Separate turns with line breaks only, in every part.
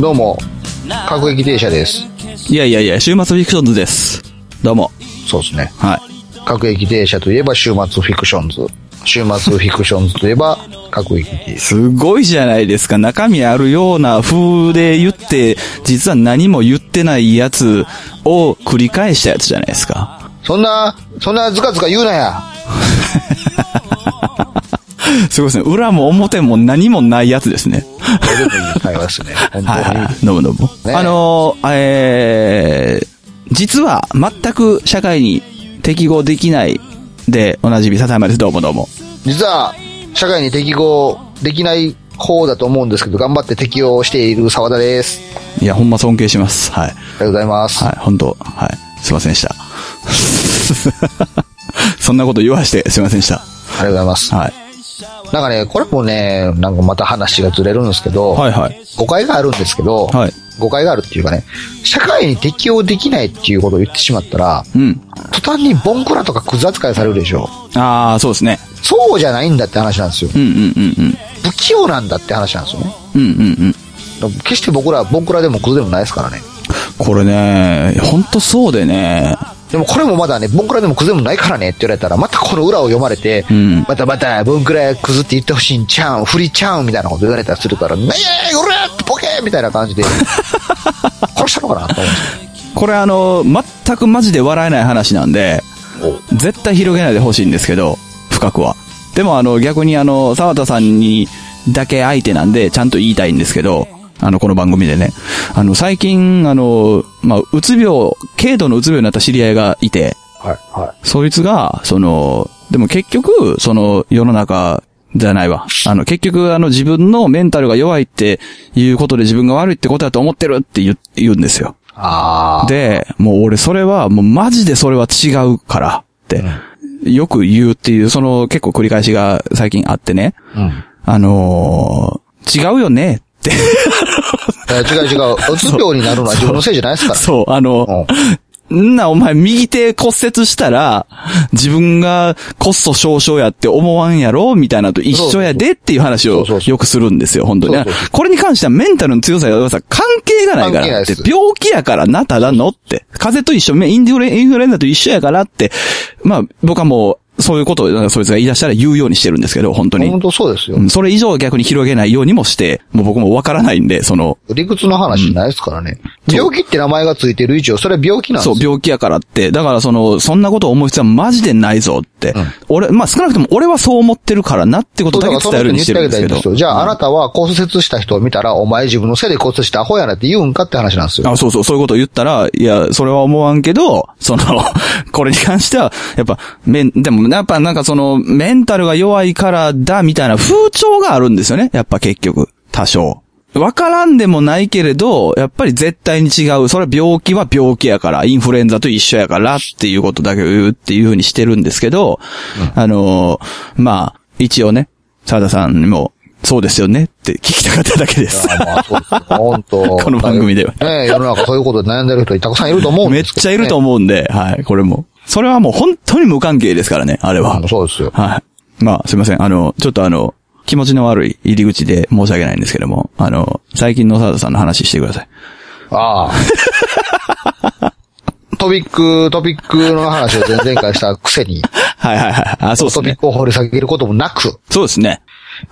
どうも、各駅停車です。
いやいやいや、週末フィクションズです。どうも。
そうですね。
はい。
各駅停車といえば週末フィクションズ。週末フィクションズといえば各駅停車。
すごいじゃないですか。中身あるような風で言って、実は何も言ってないやつを繰り返したやつじゃないですか。
そんな、そんなズカズカ言うなや。
すごいですね。裏も表も何もないやつですね。
これでもいい会話ですね。本当に。
はいはい。どうもどうも。
ね
あのー、えー、実は全く社会に適合できないでおなじみ笹山です。どうもどうも。
実は、社会に適合できない方だと思うんですけど、頑張って適応している沢田です。
いや、ほんま尊敬します。はい。
ありがとうございます。
はい、本当はい。すいませんでした。そんなこと言わしてすいませんでした。
ありがとうございます。
はい。
なんかね、これもね、なんかまた話がずれるんですけど、
はいはい。
誤解があるんですけど、
はい。
誤解があるっていうかね、社会に適応できないっていうことを言ってしまったら、
うん。
途端にボンクラとかクズ扱いされるでしょ。
ああ、そうですね。
そうじゃないんだって話なんですよ。
うんうんうんうん。
不器用なんだって話なんですよね。
うんうんうん。
決して僕らはボンクラでもクズでもないですからね。
これね、ほんとそうでね、
でもこれもまだね、ボンクラでもクズでもないからねって言われたら、またこの裏を読まれて、
うん
またまた、ボンクラクズって言ってほしいんちゃうん、振りちゃうんみたいなこと言われたりするから、ねえ、俺ポケーみたいな感じで、殺したのかなと思うんです
これあの、全くマジで笑えない話なんで、
よ。
絶対広げないでほしいんですけど、深くは。でもあの、逆にあの、沢田さんにだけ相手なんで、ちゃんと言いたいんですけど、あの、この番組でね。あの、最近、あの、まあ、うつ病、軽度のうつ病になった知り合いがいて、
はい、は
そいつが、その、でも結局、その、世の中、じゃないわ。あの、結局、あの、自分のメンタルが弱いっていうことで自分が悪いってことだと思ってるって言う言うんですよ。
い。ああ。
で、もう俺それは、もうマジでそれは違うからって、よく言うっていう、その結構繰り返しが最近あってね。
うん。
あのー違うよねって。
え違う違う。うつ病になるのは自分のせいじゃないですから。
そう、あの、
うん。
んな、お前、右手骨折したら、自分がコスト少々やって思わんやろみたいなのと一緒やでっていう話をよくするんですよ、本当に
そうそうそう。
これに関してはメンタルの強さや弱さ関係がないからって病気やからな、ただのって。風邪と一緒、インフルエンザと一緒やからって。まあ、僕はもう、そういうことを、そいつが言い出したら言うようにしてるんですけど、本当に。
本当そうですよ
う。んそれ以上逆に広げないようにもして、もう僕もわからないんで、その、
理屈の話ないですからね。病気って名前がついてる以上、それは病気なんです
そう、
よ。
病気やからって。だからその、そんなことを思う必要はマジでないぞって。
うん
俺、まあ少なくとも俺はそう思ってるからなってこと
そうだ
け伝えるようにしてるんですけど。
げたらいいんですよ。じゃあ、あなたは骨折した人を見たら、お前自分のせいで骨折したアホやなって言うんかって話なんですよ。
あ、そうそう、そういうことを言ったら、いや、それは思わんけど、その、これに関しては、やっぱ、メン、でも、やっぱなんかその、メンタルが弱いからだ、みたいな風潮があるんですよね。やっぱ結局、多少。わからんでもないけれど、やっぱり絶対に違う。それは病気は病気やから、インフルエンザと一緒やからっていうことだけを言うっていうふうにしてるんですけど、あの、まあ、一応ね、沢田さんにも、そうですよねって聞きたかっただけです。
あまあ、そうですよ。本当
この番組では
ね世の中そういうことで悩んでる人たくさんいると思うん
めっ
ですけど、ね。
ちゃいると思うんで、はい、これも。それはもう本当に無関係ですからね、あれは
うん。そうですよ。
はい。まあ、すいません。あの、ちょっとあの、気持ちの悪い入り口で申し訳ないんですけども、あの、最近の沢田さんの話してください。
ああ。トピック、トピックの話を前々回したくせに、
はいはいはい。あ、そうですね。
トピックを掘り下げることもなく、
そうですね。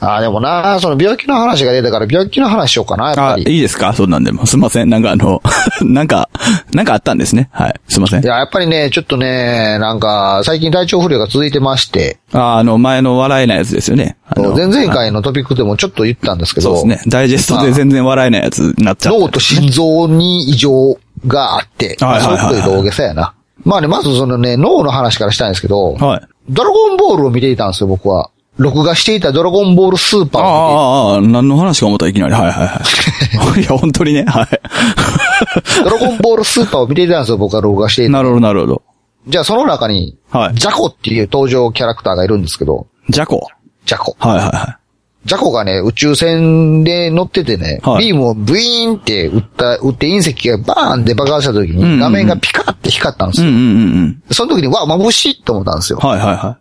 ああ、でもな、その病気の話が出たから病気の話しようかな、やっぱ
あ、
り。
いいですか？そんなんでも。すいません。なんかあの、なんか、なんかあったんですね。はい。すいません
い。や、やっぱりね、ちょっとね、なんか、最近体調不良が続いてまして、
あ、あの、前の笑えないやつですよね。あの
前々回のトピックでもちょっと言ったんですけど、
そうですね。ダイジェストで全然笑えないやつになっちゃって。
脳と心臓に異常があって、
はいはいはいはい
そういうことで大げさやな。まあね、まずそのね、脳の話からしたいんですけど、
はい。
ドラゴンボールを見ていたんですよ、僕は。録画していたドラゴンボールスーパー
ああ、ああ、何の話か思ったらいきなり。はいはいはい。いや、本当にね。はい。
ドラゴンボールスーパーを見てたんですよ、僕は録画していた。
なるほど、なるほど。
じゃあその中に、
はい
ジャコっていう登場キャラクターがいるんですけど、
ジャコ。
ジャコ。
はいはいはい
ジャコがね、宇宙船で乗っててね、
はい
ビームをブイーンって撃った、撃って隕石がバーンって爆発した時に画面がピカって光ったんです。よ。
うんうんうん。
その時に、わ、眩しいと思ったんですよ。
はいはいは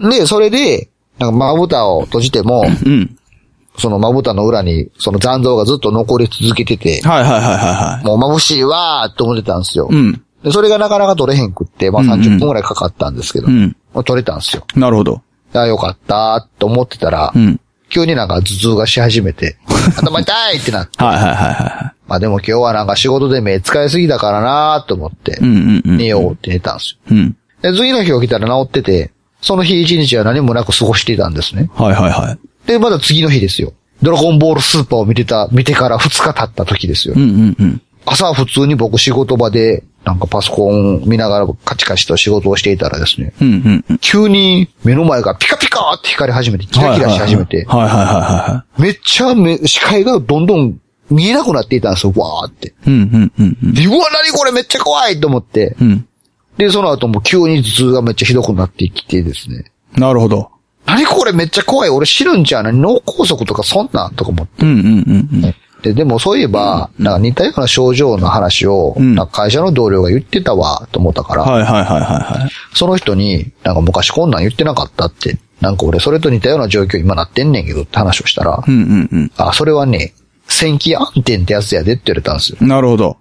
い
で、それで、なんかまぶたを閉じても、
い。うん。
そのまぶたの裏に、その残像がずっと残り続けてて、
はいはいはいはいはい。
もう眩しいわーって思ってたんですよ。
うん。
でそれがなかなか取れへんくって、まあ
うんうん
30分くらいかかったんですけど、
うん。
まあ取れたんですよ。
なるほど。
ああ、よかったーと思ってたら、
うん。
急になんか頭痛がし始めて、頭痛いってなって、
はいはいはいは
まあでも今日はなんか仕事で目使いすぎだからなーと思って
い。う、んうんうん。
寝ようって寝たんですよ。
うん。
で、次の日起きたら治ってて、その日一日は何もなく過ごしていたんですね。
はいはいはい。
で、まだ次の日ですよ。ドラゴンボールスーパーを見てた、見てから2日経った時ですよ
う。んうんうん。
朝普通に僕仕事場で、なんかパソコン見ながらカチカチと仕事をしていたらですね、
うんうんうん。
急に目の前がピカピカって光り始めて、キラキラし始めて、
はいはいはいは
めっちゃ目視界がどんどん見えなくなっていたんですよ、わーって。
い。うんうんうんうん。
で、うわ、何これめっちゃ怖いと思って。
うん。
で、その後も急に頭痛がめっちゃひどくなってきてですね。
なるほど。
何これめっちゃ怖い。俺死ぬんちゃうな。脳梗塞とかそんなんとか思って。
うんうんうんうん。
で、でもそういえば、なんか似たような症状の話を、
ん
なんか会社の同僚が言ってたわ、と思ったから、
はいはいはいはいはい。
その人に、なんか昔こんなん言ってなかったって、なんか俺それと似たような状況今なってんねんけどって話をしたら、
うんうんうん。
あ、それはね、戦気暗転ってやつやでって言われたんですよ。
なるほど。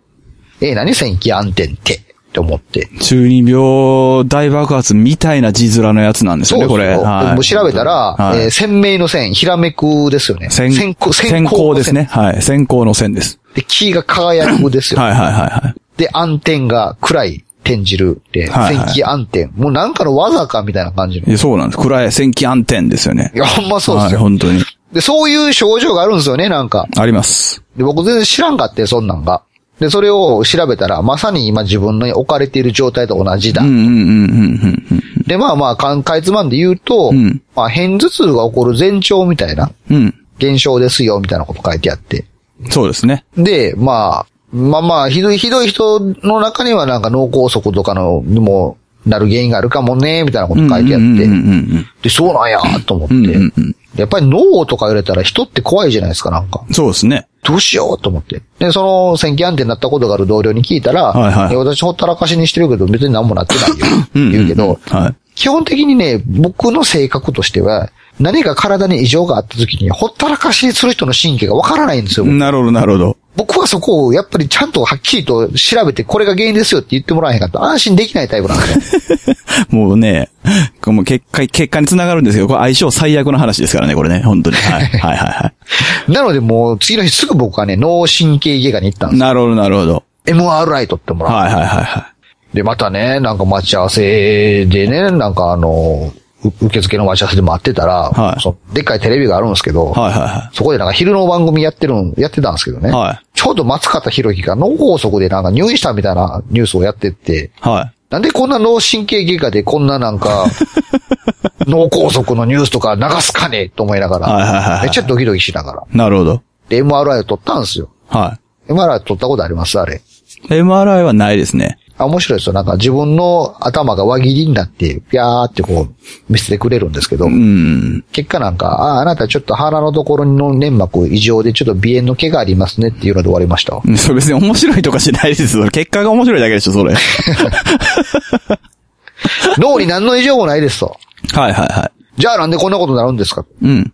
え、何戦気暗転って？って思って。
中二病大爆発みたいな字面のやつなんですよね、これ。はい。
調べたら、
はい
えー鮮明の線、ひらめくですよね。
先
先行、
先行ですね。はい。先行の線です。
で、木が輝くですよ。
はいはいはいはい。
で、暗転が暗い転じる。で、
はいはい
戦気暗転。もうなんかの技かみたいな感じの。
いやそうなんです。暗い戦記暗転ですよね
い。や、ほんまそうです
はい、
よ。
本当に。
で、そういう症状があるんですよね、なんか。
あります。
で、僕全然知らんかって、そんなんが。で、それを調べたら、まさに今自分の置かれている状態と同じだ。で、まあまあ、かんかいつまんで言うと、
ん
まあ、変頭痛が起こる前兆みたいな。現象ですよ、みたいなこと書いてあって。
そうですね。
で、まあ、まあまあ、ひどい、ひどい人の中にはなんか脳梗塞とかのにもなる原因があるかもね、みたいなこと書いてあって。で、そうなんや、と思って。やっぱり脳とか言われたら人って怖いじゃないですか、なんか。
そうですね。
どうしようと思って。で、その戦記安定になったことがある同僚に聞いたら、
はいはい
や私ほったらかしにしてるけど別に何もなってないよ。言うけど、
はい。
基本的にね、僕の性格としては、何か体に異常があった時に、ほったらかしにする人の神経がわからないんですよ。
なるほど、なるほど。
僕はそこをやっぱりちゃんとはっきりと調べて、これが原因ですよって言ってもらえへんかったら安心できないタイプなんで。
もうね、もう結果、結果につながるんですけど、これ相性最悪の話ですからね、これね、本当に。はい、はい、はいは
なのでもう次の日すぐ僕はね、脳神経外科に行ったん
い。
ですよ。
なるほど、なるほど。
MRI 取ってもらう。
はい、はい、はい、は
で、またね、なんか待ち合わせでね、なんかあの、う受付の待ち合わせで待ってたら、
はい
そのでっかいテレビがあるんですけど、
い。はい、は
そこでなんか昼の番組やってるん、やってたんですけどね。
はい
ちょうど松方弘樹が脳梗塞でなんか入院したみたいなニュースをやってって、
い。はい。
なんでこんな脳神経外科でこんななんか、脳梗塞のニュースとか流すかねと思いながら、
はいはいはいはい
めっちゃドキドキしながら。
なるほど。
で、MRI を取ったんですよ。
は
MRI 取ったことあります？あれ。
い。MRI はないですね。
あ、面白いですよ。なんか自分の頭が輪切りになって、ピャーってこう、見せてくれるんですけど、
うん。
結果なんか、あ、あなたちょっと鼻のところの粘膜異常でちょっと鼻炎の毛がありますねっていうので終わりましたわ。
それ別に面白いとかしないですよ。結果が面白いだけでしょ、それ。
脳に何の異常もないですと。
はい、はい、は
じゃあなんでこんなことになるんですか？
い。うん。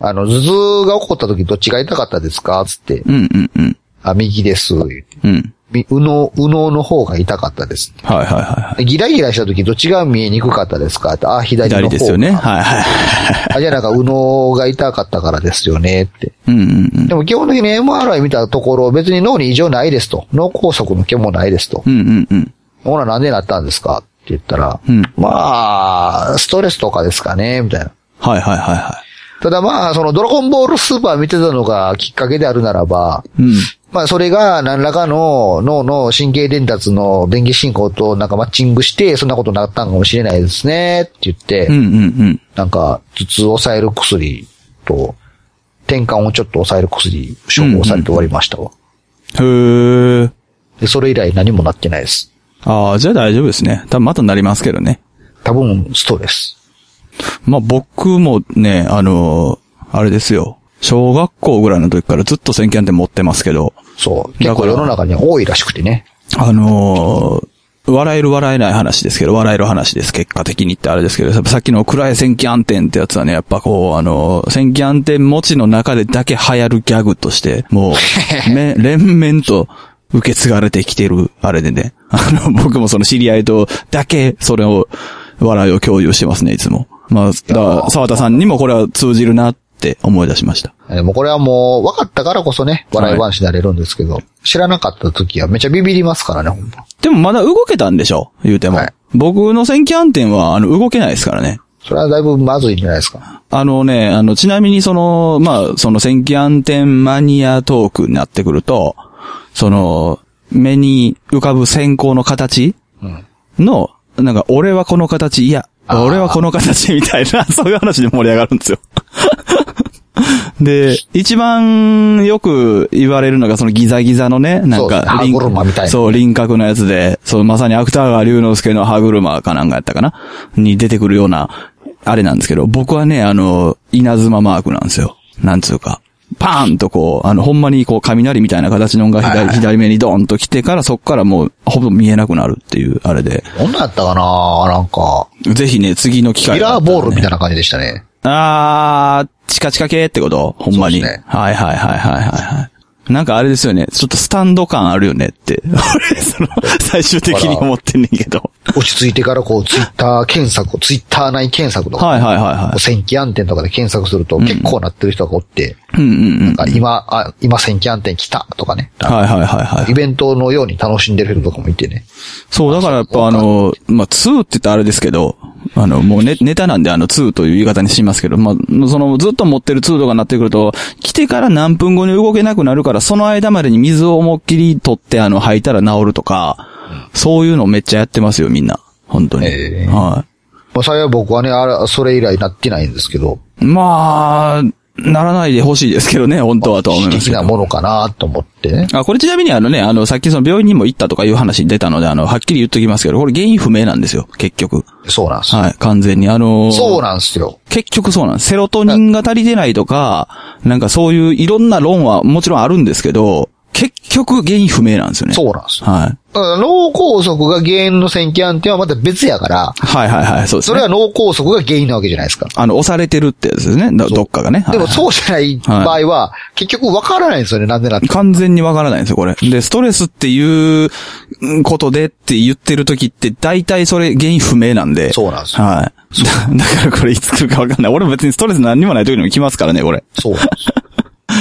あの、頭痛が起こった時どっちが痛かったですか？つって。
うん、うん、うん。
あ、右です。
うん。
み右脳、右脳の方が痛かったです。
はい、はい、はい。
でギラギラした時どっちが見えにくかったですか？あ、左の方
左ですよね。はい、はい。
あ、じゃあなんか右脳が痛かったからですよねって。
うん。
でも基本的に MRI 見たところ別に脳に異常ないですと。脳梗塞の毛もないですと
う。ん、うん、うん。
ほらなんでなったんですか？って言ったら、
うん
まあ、ストレスとかですかね？みたいな。
はい、はい、はい、は
ただまあ、そのドラゴンボールスーパー見てたのがきっかけであるならば、
い。うん。
まあそれが何らかの脳の神経伝達の電気信号となんかマッチングして、そんなことになったんかもしれないですねって言って、
うん、うん、うん。
なんか頭痛を抑える薬と、転換をちょっと抑える薬処方されて終わりましたわ。
へー。
で、それ以来何もなってないです。
ああ、じゃあ大丈夫ですね。多分またなりますけどね。
多分ストレス。
まあ僕もね、あのーあれですよ。小学校ぐらいの時からずっと選挙案って持ってますけど、
そう。結構世の中には多いらしくてね。
あのー笑える笑えない話ですけど、笑える話です。結果的にってあれですけど、さっきの暗い戦記暗転ってやつはね、やっぱこう、あの、戦記暗転持ちの中でだけ流行るギャグとして、もう、め、連綿と受け継がれてきてる、あれでね。あの、僕もその知り合いとだけ、それを、笑いを共有してますね、いつも。まあ、だ沢田さんにもこれは通じるなって思い出しました。
えーもうこれはもう、分かったからこそね、笑い話になれるんですけど、知らなかった時はめっちゃビビりますからね、ほんま。
でもまだ動けたんでしょ？言うても。
はい
僕の戦記暗転は、あの、動けないですからね。
それはだいぶまずいんじゃないですか。
あのね、あの、ちなみにその、まあ、その戦記暗転マニアトークになってくると、その、目に浮かぶ線香の形
うん。
の、なんか、俺はこの形、いや、俺はこの形みたいな、そういう話で盛り上がるんですよ。で、一番よく言われるのがそのギザギザのね、なん
そうですね
か、
歯車みたいな
そう、輪郭のやつで、そう、まさに芥川龍之介の歯車かなんかやったかな？に出てくるような、あれなんですけど、僕はね、あの、稲妻マークなんですよ。なんつうか。パーンとこう、あの、ほんまにこう、雷みたいな形のが左、左目にドーンと来てから、そっからもう、ほぼ見えなくなるっていう、あれで。
どんなんやったかななんか、
ぜひね、次の機会
ミラーボールみたい
な。
な感じでしたね。
あー、チカチカ系ってこと？ほんまに。
ね
はいはいはいはいはいはい。なんかあれですよね。ちょっとスタンド感あるよねって。俺、その、最終的に思ってんねんけど。
落ち着いてからこう、ツイッター検索、ツイッター内検索とか、
はいはいはいは
こう戦記暗転とかで検索すると結構なってる人がおって、
い。うんうんうん。
なんか今、あ、今戦記暗転来たとかね。
はいはいはいはい
イ。ベントのように楽しんでる人とかもいてね。
そう、だからやっぱあの、まあ、2って言ったらあれですけど、あの、もうネネタなんであの2という言い方にしますけど、まあ、そのずっと持ってる2とかになってくると、来てから何分後に動けなくなるから、その間までに水を思いっきり取ってあの、吐いたら治るとか、そういうのめっちゃやってますよ、みんな。本当に。
ええ
は
まあ、幸い僕はね、あれ、それ以来なってないんですけど、
い。まあ、ならないでほしいですけどね、本当はとは思います
的な。ものかなと思ってね。
あ、これちなみにあのね、あの、さっきその病院にも行ったとかいう話出たので、あの、はっきり言っときますけど、これ原因不明なんですよ、結局。
そうなんですよ。
はい、完全に。あのー
そうなんですよ。
結局そうなんです。セロトニンが足りてないとか、なんかそういういろんな論はもちろんあるんですけど、結局原因不明なんですよね。
そうなんですよ。
はい。
だから脳梗塞が原因の戦記暗転はまた別やから、
はいはいはい、そうですね。
それは脳梗塞が原因なわけじゃないですか。
あの、押されてるってやつですね。どどっかがね。はい
でもそうじゃない場合は、結局わからないんですよね、なんでなって。
完全にわからないんですよ、これ。で、ストレスっていうことでって言ってる時って、大体それ原因不明なんで。
そうなんですよ
はい。だ だからこれいつ来るかわかんない。俺別にストレス何にもない時にも来ますからね、これ。
そうなんですよ。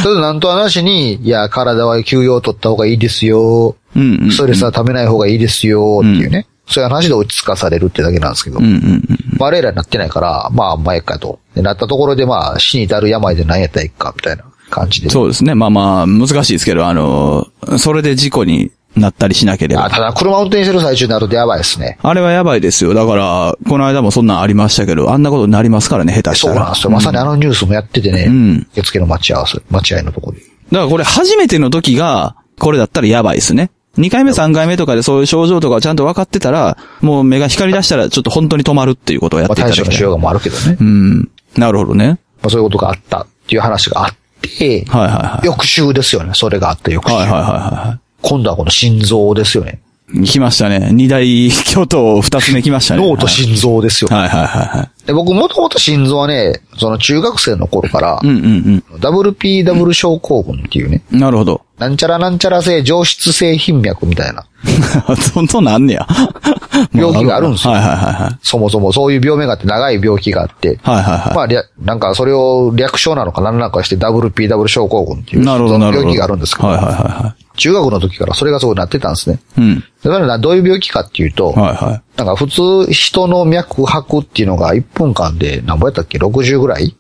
ただなんとはなしに、いや、体は休養を取った方がいいですよ。
うんうんうん
ストレスは食べない方がいいですよ、っていうね。そういう話で落ち着かされるってだけなんですけど。
うんうんうん。
まあ、あれらになってないから、まあ、前かと。で、なったところで、まあ、死に至る病で何やったらいいか、みたいな感じで。
そうですね。まあまあ、難しいですけど、あの、それで事故になったりしなければ
あ、。ただ、車運転してる最中になるとやばいですね。
あれはやばいですよ。だから、この間もそんなんありましたけど、あんなことになりますからね、下手したら。
そうなんですよ。まさにあのニュースもやっててね。
ん
受付の待ち合わせ、待合のところで。
だからこれ初めての時が、これだったらやばいですね。2回目3回目とかでそういう症状とかちゃんと分かってたら、もう目が光り出したらちょっと本当に止まるっていうことをやっ
まあ、
ていただきたい。
対処のしようがもあるけどね。
うん。なるほどね。
まあ、そういうことがあったっていう話があって、
はいはいはい。
翌週ですよね。それがあった翌週。
はいはいはいは
今度はこの心臓ですよね。
い。来ましたね。二大巨頭二つ目来ましたね。
脳と心臓ですよ。
はいはいはいはい。
で僕もともと心臓はね、その中学生の頃から、
うんうん
WPW 症候群っていうね、
うん。なるほど。
なんちゃらなんちゃら性上質性頻脈みたいな
そんとなんねや。
病気があるんですよ
はいはいはいはい。
そもそもそういう病名があって長い病気があって、
はいはいはい。
まあ、なんかそれを略称なのか何なのかして WPW 症候群っていう
なるほどなるほど。
病気があるんですけど、
はいはいはいは
中学の時からそれがそうなってたんですね。
い。うん。
でそれはどういう病気かっていうと、
はいはい。
なんか普通人の脈拍っていうのが1分間で何ぼやったっけ ?60 ぐらい？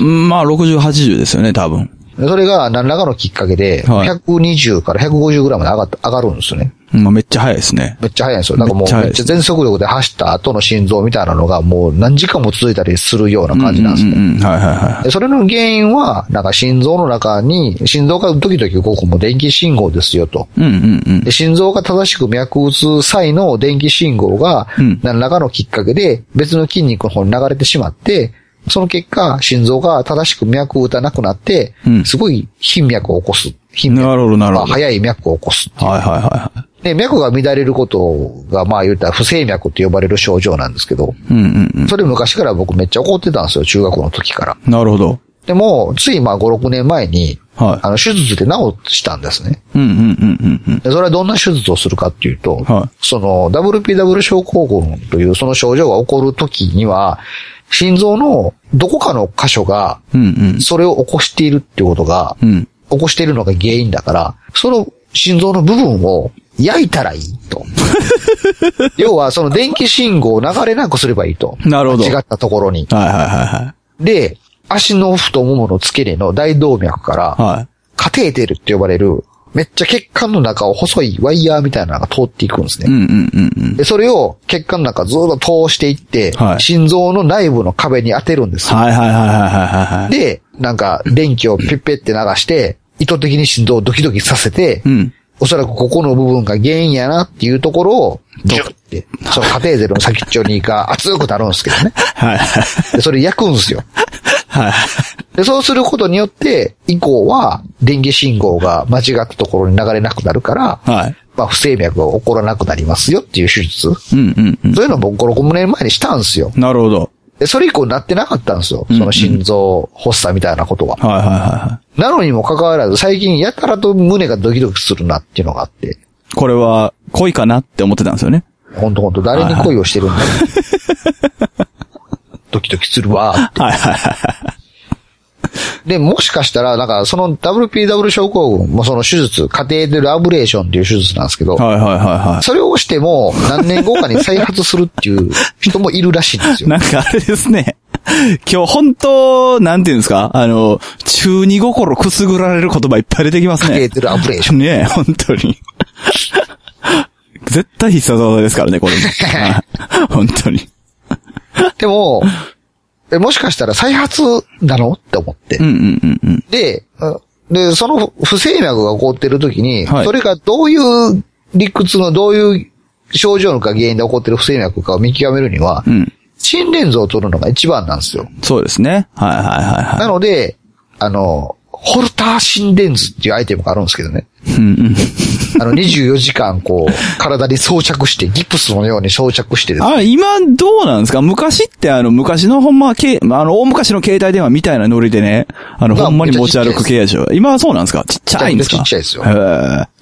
うんまあ、60、80ですよね、多分。
でそれが何らかのきっかけで、
はい
120から150ぐらいまで上がっ上がるんですよね。
まあ、めっちゃ早いですね。
めっちゃ速いんですよ。なんかもう
めっちゃ
全速力で走った後の心臓みたいなのがもう何時間も続いたりするような感じなんですね。
うんうんうん。はいはいは
でそれの原因は、なんか心臓の中に、心臓が時々ここも電気信号ですよと。
い。うんうんうん。
で心臓が正しく脈打つ際の電気信号が
うん、
何らかのきっかけで別の筋肉の方に流れてしまって、その結果、心臓が正しく脈を打たなくなって
うん、
すごい頻脈を起こす。頻脈
なるほどなるほど
まあ早い脈を起こす。
はいはいはいはい。
で、脈が乱れることが、まあ言ったら不整脈って呼ばれる症状なんですけど、
うんうんうん。
それ昔から僕めっちゃ怒ってたんですよ、中学校の時から。
なるほど。
でも、ついまあ5、6年前に、
はい
あの、手術で治したんですね。
うんうんうんうんうん。
でそれはどんな手術をするかっていうと、
はい
その WPW 症候群というその症状が起こるときには、心臓のどこかの箇所が、
うん
それを起こしているっていうことが、
うん。うん。
起こしているのが原因だから、その心臓の部分を焼いたらいいと。要はその電気信号を流れなくすればいいと。
なるほど
違ったところに。
はいはいはいはい。
で、足の太ももの付け根の大動脈から、
はい。
カテーテルって呼ばれる、めっちゃ血管の中を細いワイヤーみたいなのが通っていくんですね。
うんうんうんうん。
で、それを血管の中ずっと通していって、
はい
心臓の内部の壁に当てるんですよ。
はいはいはいはいはいはい。
で、なんか電気をピッペって流して、意図的に心臓をドキドキさせて、
うん。
おそらくここの部分が原因やなっていうところを、ギュッて、そのカテーテルの先っちょにが熱くなるんですけどね。
はい。
で、それ焼くんですよ。
はい。
で、そうすることによって、以降は電気信号が間違ったところに流れなくなるから、
はい。
まあ、不整脈が起こらなくなりますよっていう手術。
うんうんうん。
そういうのを僕5、6年前にしたんですよ。
なるほど。
で、それ以降なってなかったんですよ。その心臓発作みたいなことは。
はいはいはいはい。
なのにもかかわらず、最近やたらと胸がドキドキするなっていうのがあって、
これは恋かなって思ってたんですよね。
ほんとほんと誰に恋をしてるんだろう。ドキドキするわーって。
はいはいはい。
で、もしかしたら、なんか、その WPW 症候群もその手術、カテーテルアブレーションっていう手術なんですけど、
はいはいはいは
それをしても何年後かに再発するっていう人もいるらしいんです
い。
よ。
なんかあれですね。今日本当、なんていうんですか？あの、中二心くすぐられる言葉いっぱい出てきますね。
カテーテルアブレーション。
ねえ、本当に。絶対必殺技ですからね、これも。はい本当に。
でも、えもしかしたら再発なの？って思って。
うんうんうんうん。
で、あで、その不整脈が起こってる時に、
はい
それがどういう理屈のどういう症状が原因で起こってる不整脈かを見極めるには、
うん。
心電図を取るのが一番なんですよ。
そうですね。はいはいはいは
なので、あの、ホルター心電図っていうアイテムがあるんですけどね。あの、24時間こう、体に装着して、ギプスのように装着してですね。
あ、今どうなんですか？昔ってあの、昔のほんま、けあの、大昔の携帯電話みたいなノリでね、あの、
まあ
ほんまに持ち歩く系でしょ。今はそうなんですか？ちっちゃいんですか？
ちっちゃいですよ。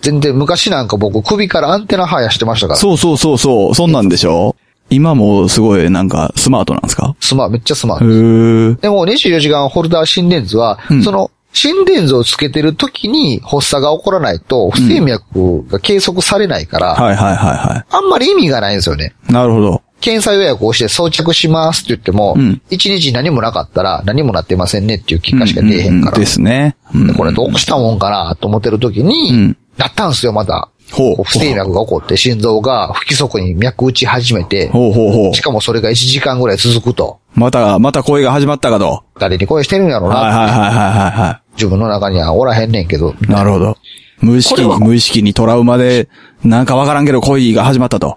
全然昔なんか僕首からアンテナ生やしてましたから。
そうそうそうそう、そんなんでしょ？今もすごいなんかスマートなんですか？
スマめっちゃスマー
へ
ト。
ー。
でも24時間ホルダー心電図は、
うん。
その心電図をつけてる時に発作が起こらないと、不整脈が計測されないから、
はいはいはいは
あんまり意味がないんですよね。
い。なるほど。
検査予約をして装着しますって言っても、
うん
一日何もなかったら何もなってませんねっていう結果しか出えへんから。
ううですね。うん
でこれどうしたもんかなと思ってる時に、
うん
なったんですよ、また。
ほう
不整脈が起こって心臓が不規則に脈打ち始めて、
ほうほうほう
し。かもそれが1時間ぐらい続くと。
また、また恋が始まったかと。
誰に声してるんやろうな、
はいはいはいはいはいは
自分の中にはおらへんねんけど。
い。なるほど。無意識に、無意識にトラウマで、なんかわからんけど恋が始まったと。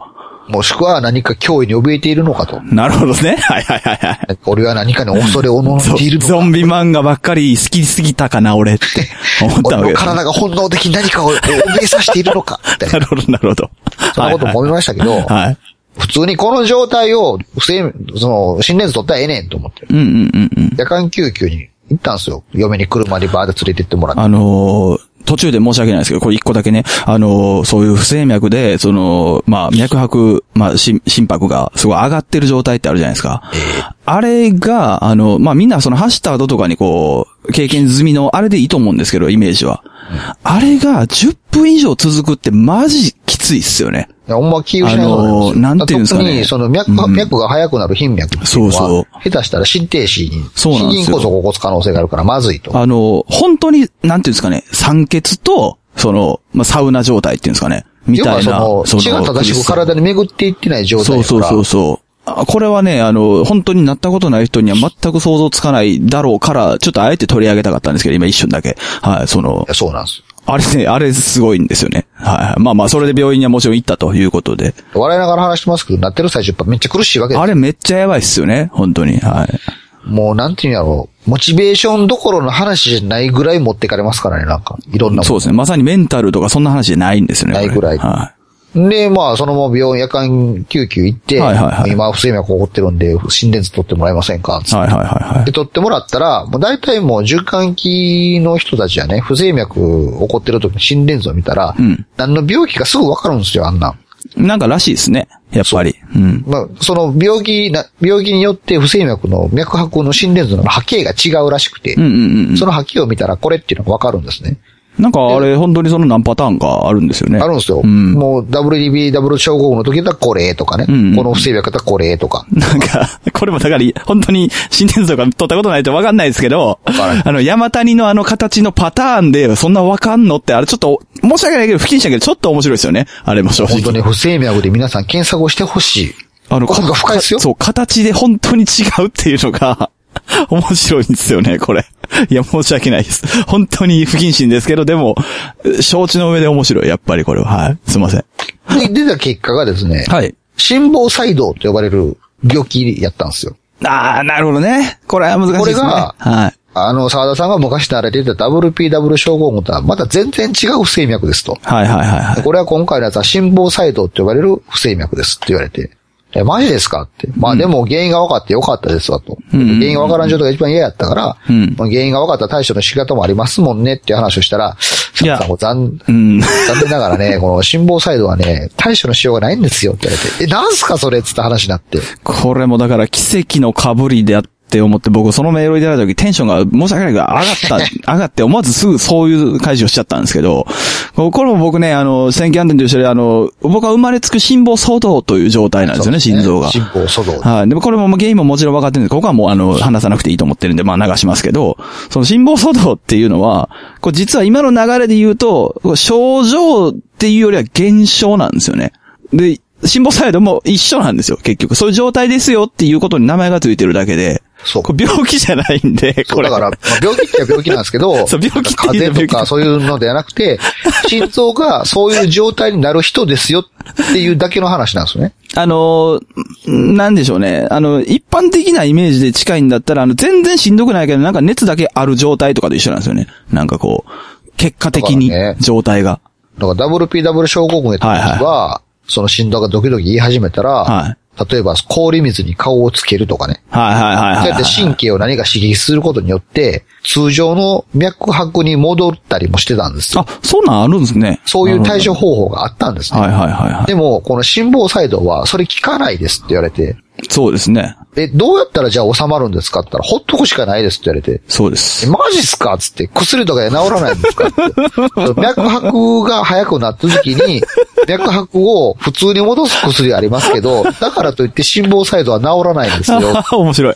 もしくは何か脅威に怯えているのかと。
なるほどね。はいはいはいはい。
俺は何かに恐れをのん
ゾ
でいるのか。
ゾンビ漫画ばっかり好きすぎたかな、俺って 思ったわけです。
体が本能的に何かを怯えさせているのか。な。
なるほど、なるほど。
そんなことも思いましたけど、
はい。
普通にこの状態を、不正、その、心電図取ったらええねんと思って。
うんうんうんうん。
夜間救急に行ったんですよ。嫁に車にバーで連れてってもらって。
あのー途中で申し訳ないですけど、これ一個だけね、あのーそういう不整脈で、その、まあ、脈拍、まあ、心心拍がすごい上がってる状態ってあるじゃないですか。あれが、あの、まあ、みんなその走った後とかにこう、経験済みの、あれでいいと思うんですけど、イメージは。あれが10分以上続くってマジきついっすよね。
いや、ほんま気を失いそう
あのーなんていうんですかね
特に、その脈、
うん
脈が速くなる頻脈
そうそう
下手したら心停止に、
そうなんですよ
心筋梗塞を起こす可能性があるからまずいと。
あの、本当に、なんていうんですかね、酸欠と、その、まあ、サウナ状態っていうんですかね、み
要
た
いその、血が正しく体に巡っていってない状態だから。
そうそうそうそう。あこれはね、あの、本当になったことない人には全く想像つかないだろうから、ちょっとあえて取り上げたかったんですけど、今一瞬だけ。はい、その
そうなんですよ。
あれね、あれすごいんですよね。はいはい。まあまあ、それで病院にはもちろん行ったということで。
笑いながら話してますけど、なってる最初やっぱめっちゃ苦しいわけです
あれめっちゃやばいっすよね、本当に。はい。
もうなんていうんやろう。モチベーションどころの話じゃないぐらい持ってかれますからね、なんか。いろんな
そうですね。まさにメンタルとかそんな話じゃないんですよね。
ないぐらい
は
で、まあ、そのまま病院、夜間救急行って、
はいはいはい
今不整脈起こってるんで、心電図取ってもらえませんかつって
はいはいはいはい
で、。取ってもらったら、もう大体もう循環器の人たちはね、不整脈起こってる時の心電図を見たら、
ん
何の病気かすぐわかるんですよ、あんなん。
なんからしいですね。やっぱり。うん。
まあ、その病気な、病気によって不整脈の脈拍の心電図の波形が違うらしくて、
うんうんうん。
その波形を見たらこれっていうのがわかるんですね。
なんかあれ、本当にその何パターンかあるんですよね。
あるんですよ。
うん。
もう WDB ダブル症候群の時だったらこれとかね、
んうん
この不整脈だったらこれとか。
なんか、これもだから、本当に心電図とか取ったことないとわかんないですけど、あの、山谷のあの形のパターンで、そんなわかんのって、あれちょっと、申し訳ないけど、不謹慎だけど、ちょっと面白いですよね。あれも正直。
本当に不整脈で皆さん検索をしてほしい。
あの、
奥が深いですよ
そう、形で本当に違うっていうのが、面白いんですよね、これ。いや、申し訳ないです。本当に不謹慎ですけど、でも、承知の上で面白い、やっぱりこれは。はい。すいません。
で、出た結果がですね、
はい。
心房細動と呼ばれる病気やったんですよ。
ああ、なるほどね。これは難しいですね。
これが
はい。
あの、沢田さんが昔慣れていた WPW 症候群とはまた全然違う不整脈ですと。
はいはいはいはい。
これは今回のやつは心房細動と呼ばれる不整脈ですって言われて。え、マジですか？って。まあでも原因が分かってよかったですわと。原因が分からん状態が一番嫌やったから、
ん
まあ原因が分かった対処の仕方もありますもんねっていう話をしたら、
いや
残
うん。
残念ながらね、この心房細動はね、対処のしようがないんですよって言われて、え、なんすかそれっつった話になって。
これもだから奇跡の被りであって思って、僕そのメールをいただいた時テンションが申し訳ないけど上がった、上がって思わずすぐそういう解除をしちゃったんですけど、これも僕ね、あの、選挙安全と一緒で、あの、僕は生まれつく心房騒動という状態なんですよね、心臓が。
心房粗動。
はい。でもこれも原因ももちろん分かってるんで、ここはもうあの、話さなくていいと思ってるんで、まあ流しますけど、その心房騒動っていうのは、これ実は今の流れで言うと、症状っていうよりは現象なんですよね。で、心房細動も一緒なんですよ、結局。そういう状態ですよっていうことに名前がついてるだけで、
そう
これ病気じゃないんで、これ。
だから、まあ病気って病気なんですけど、
そう病気って
風邪とかそういうのではなくて、心臓がそういう状態になる人ですよっていうだけの話なんですよね。
あのー、なんでしょうね。あの、一般的なイメージで近いんだったら、あの、全然しんどくないけど、なんか熱だけある状態とかと一緒なんですよね。なんかこう、結果的に
だからね
状態が。
だから WPW 症候群やった時は、その心臓がドキドキ言い始めたら、
は
例えば氷水に顔をつけるとかね。
はいはいはいはい、
そうやって神経を何か刺激することによって、通常の脈拍に戻ったりもしてたんですよ。
あ、そんなんあるんですね。
そういう対処方法があったんですね。
はいはいはいはい。
でも、この心房細動はそれ効かないですって言われて、
そうですね。
え、どうやったらじゃあ収まるんですかって言ったら、ほっとくしかないですって言われて、
そうで
え、
す。
マジっすかっつって、薬とかで治らないんですかって。脈拍が速くなった時に、脈拍を普通に戻す薬ありますけど、だからといって心房細動は治らないんですよ。
面白い。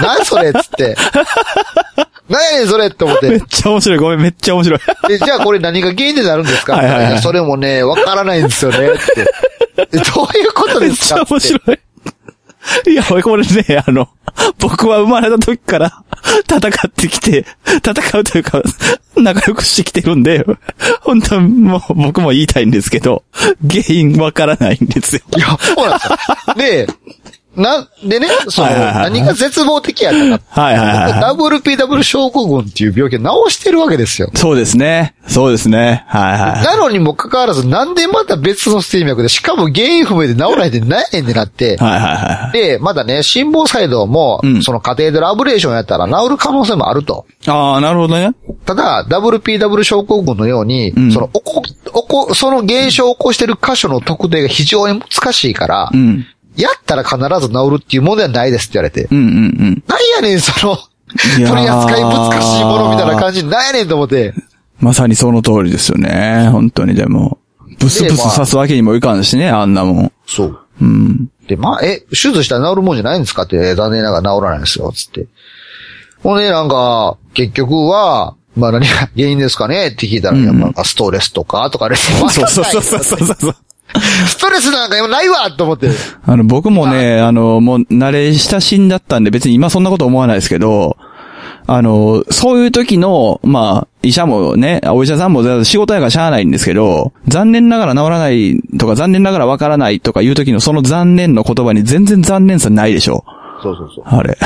何それっつって。何やねんそれって思っ。
めってちゃ面白い。ごめん、めっちゃ面白い。
で、じゃあこれ何が原因でなるんですか？
はいはいはい
それもね、わからないんですよねって。えどういうこと
めっち
ですか
ゃ面白い。いや、これね、あの、僕は生まれた時から戦ってきて、戦うというか、仲良くしてきてるんで、本当はもう僕も言いたいんですけど、原因わからないんですよ。
いや、そうなんですよ。で、な、でね、その、
はいはいはいはい
何が絶望的やったか。
はいはいはいはい。
WPW 症候群っていう病気を治してるわけですよ。
そうですね。そうですね。はいはい。
なのにもかかわらず、なんでまた別の不整脈で、しかも原因不明で治らないで何やねんってなって、
はいはいはい。
で、まだね、心房細動も、
うん
そのカテーテルアブレーションやったら治る可能性もあると。
ああ、なるほどね。
ただ、WPW 症候群のように、
ん
その、おこ、おこ、その現象を起こしてる箇所の特定が非常に難しいから、
うん。
やったら必ず治るっていうものではないですって言われて。
うんうんうん。
なんやねん、その、取り扱い難しいものみたいな感じ、なんやねんと思って。
まさにその通りですよね。本当にでも。ブスブス刺すわけにもいかんしね、あんなもん。
そう。
うん。
で、まあ、え、手術したら治るもんじゃないんですか？って、え残念ながら治らないんですよ、つって。ほんで、なんか、結局は、まあ何が原因ですかね？って聞いたら、やっぱストレスとか、とかね、
そうそうそうそうそうそう。
ストレスなんか今ないわと思って。
あの、僕もね、あの、もう慣れ親しんだったんで別に今そんなこと思わないですけど、あの、そういう時の、まあ、医者もね、お医者さんも仕事やからしゃあないんですけど、残念ながら治らないとか残念ながらわからないとかいう時のその残念の言葉に全然残念さないでしょ。
そうそうそう。
あれ。
ね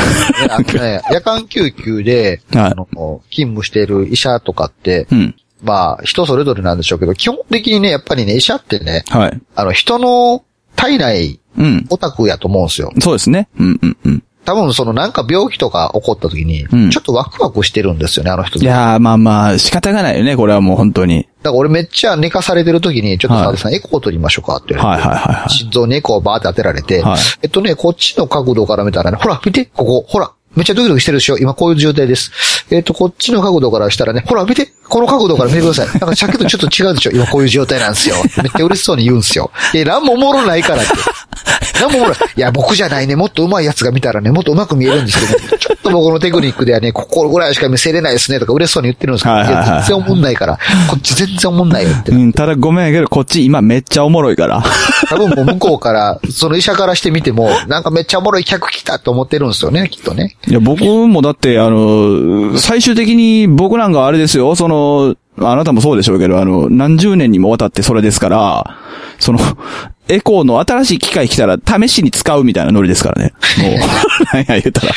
あのね、夜間救急で、
はい
あの、勤務している医者とかって、
うん。
まあ、人それぞれなんでしょうけど、基本的にね、やっぱりね、医者ってね、
はい。
あの、人の体内、
うん。
オタクやと思うんですよ。
そうですね。うんうんうん。
多分そのなんか病気とか起こった時に、
うん
ちょっとワクワクしてるんですよね、あの人。
いやー、まあまあ、仕方がないよね、これはもう本当に。
だから俺めっちゃ寝かされてる時に、ちょっと
はい
澤田さん、エコー取りましょうかって言われて。
はいはいはいはい
心臓にエコーをバーって当てられて、
はい
えっとね、こっちの角度から見たらね、ほら、見て、ここ、ほら、めっちゃドキドキしてるでしょ今こういう状態です。えっと、こっちの角度からしたらね、ほら、見て、この角度から見てください。なんかさっきとちょっと違うでしょ今こういう状態なんですよ。めっちゃ嬉しそうに言うんですよ。え、なんもおもろないからって。なんもおもろい。いや、僕じゃないね。もっと上手いやつが見たらね、もっと上手く見えるんですけど、ちょっと僕のテクニックではね、ここぐらいしか見せれないですね、とか嬉しそうに言ってるんですけど、
はいはいはい
いや、全然おもんないから、こっち全然おもんないよって
う。ん、ただごめんやけど、こっち今めっちゃおもろいから。
多分もう向こうから、その医者からしてみても、なんかめっちゃおもろい客来たと思ってるんですよね、きっとね。
いや、僕もだって、あの、最終的に僕なんかあれですよ、その、あなたもそうでしょうけど、あの、何十年にもわたってそれですから、その、エコーの新しい機械来たら試しに使うみたいなノリですからね。もう、なんや言うたら。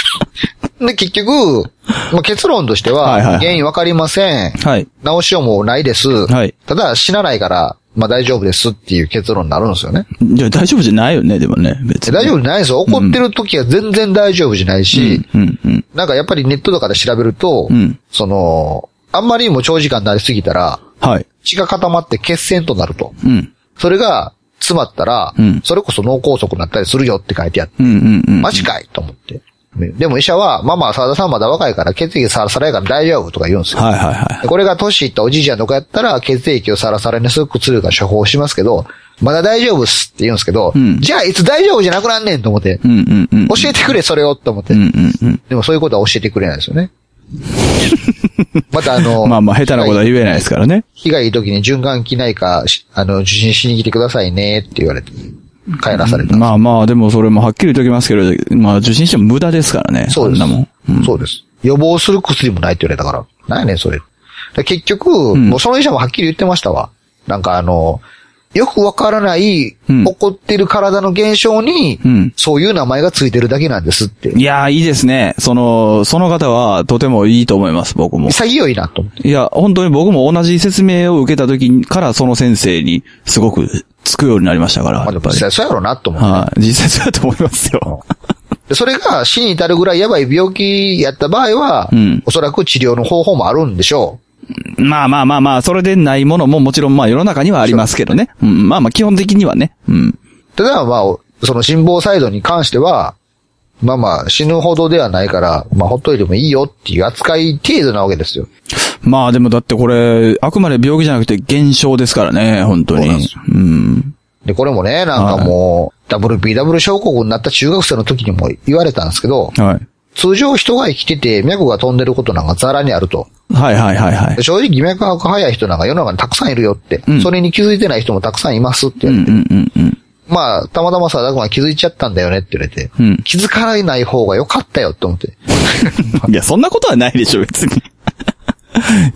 で、結局、まあ、結論としては、
はいはいはい
原因わかりません。
はい。
治しようもないです。
はい
ただ、死なないから、まあ大丈夫ですっていう結論になるんですよね。
いや、大丈夫じゃないよね、でもね、別に。
大丈夫じゃないですよ。怒ってる時は全然大丈夫じゃないし、
うん、うん。
なんかやっぱりネットとかで調べると、
うん
その、あんまりにも長時間なりすぎたら、
はい。
血が固まって血栓となると。
うん。
それが詰まったら、
うん
それこそ脳梗塞になったりするよって書いてあって、
うん、うん、うん。
マジかいと思って。でも医者は、まあまあ、沢田さんまだ若いから血液サラサラやから大丈夫とか言うんですよ。
はい、はい、はい。
でこれが年いったおじいちゃんとかやったら、血液をサラサラにする薬が処方しますけど、まだ大丈夫っすって言うんですけど、
うん
じゃあいつ大丈夫じゃなくなんねんと思って、
うん、うん、うん。
教えてくれそれをと思って、
うん、うん、うん。
でもそういうことは教えてくれないですよね。またあの、
まあまあ、下手なことは言えないですからね。
被害時に循環器内科、しあの、受診しに来てくださいねって言われて、帰らされた。
まあまあ、でもそれもはっきり言っときますけど、まあ受診しても無駄ですからね。
そうです。
もん。
そうです。予防する薬もないって言われたから。なんやねん、それ。で結局、
ん
もうその医者もはっきり言ってましたわ。なんかあの、よくわからない、
うん
起こってる体の現象に、
うん
そういう名前がついてるだけなんですって。
いやー、いいですね。その、その方はとてもいいと思います、僕も。
潔いなと。
いや、本当に僕も同じ説明を受けた時からその先生にすごくつくようになりましたから。
まあ実際そうやろうなと思って。
はい。実際そうだと思いますよ。
でそれが死に至るぐらいやばい病気やった場合は、
うん
おそらく治療の方法もあるんでしょ
まあまあまあまあ、それでないものももちろんまあ世の中にはありますけどね。うん、まあまあ基本的にはね。うん。
う。ただまあ、その心房細動に関しては、まあまあ死ぬほどではないから、まあほっといてもいいよっていう扱い程度なわけですよ。
まあでもだってこれ、あくまで病気じゃなくて現象ですからね、本当に
そうなんでこれもね、なんかもう、WPW 症候群になった中学生の時にも言われたんですけど、
はい。
通常人が生きてて脈が飛んでることなんかザラにあると。
はいはいはいはい
で。正直脈拍早い人なんか世の中にたくさんいるよって。
うん
それに気づいてない人もたくさんいますって
うん
言われて。
うんうんうん。
まあ、たまたまさ、だくま気づいちゃったんだよねって言われて。
うん
気づかない方が良かったよって思って。
いや、そんなことはないでしょ、別に。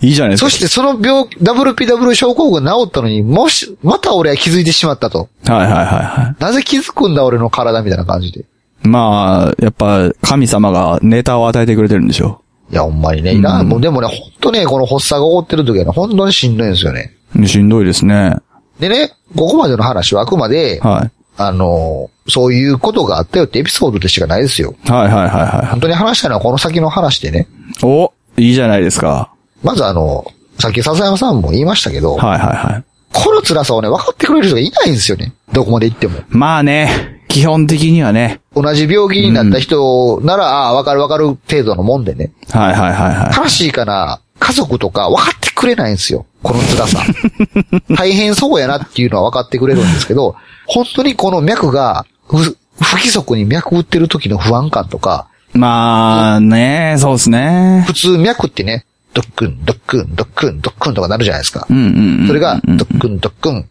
いいじゃないですか。
そしてその病、WPW 症候群治ったのに、もし、また俺は気づいてしまったと。
はいはいはいは
なぜ気づくんだ俺の体みたいな感じで。
い。まあ、やっぱ、神様がネタを与えてくれてるんでしょ
いや、ほんまにね。いらんもうでもね、ほんとね、この発作が起こってる時はね、本当にしんどいんですよね。
う。しんどいですね。
でね、ここまでの話はあくまで、
はい。
あの、そういうことがあったよってエピソードでしかないですよ。
はいはいはいは
本当に話したいのはこの先の話でね。
い。お、いいじゃないですか。
まずあの、さっき笹山さんも言いましたけど、
はいはいはい。
この辛さをね、分かってくれる人がいないんですよね。どこまで行っても。
まあね、基本的にはね。
同じ病気になった人なら、ああ、分かる分かる程度のもんでね。
はいはいはいは
悲しいかな、家族とか分かってくれないんですよ。この辛さ。大変そうやなっていうのは分かってくれるんですけど、本当にこの脈が、ふ不規則に脈打ってる時の不安感とか、
い。まあね、そうですね。
普通脈ってね、ドックン、ドックン、ドックン、ドックンとかなるじゃないですか
う。んうんうん。
それが、ドックン、ドックン、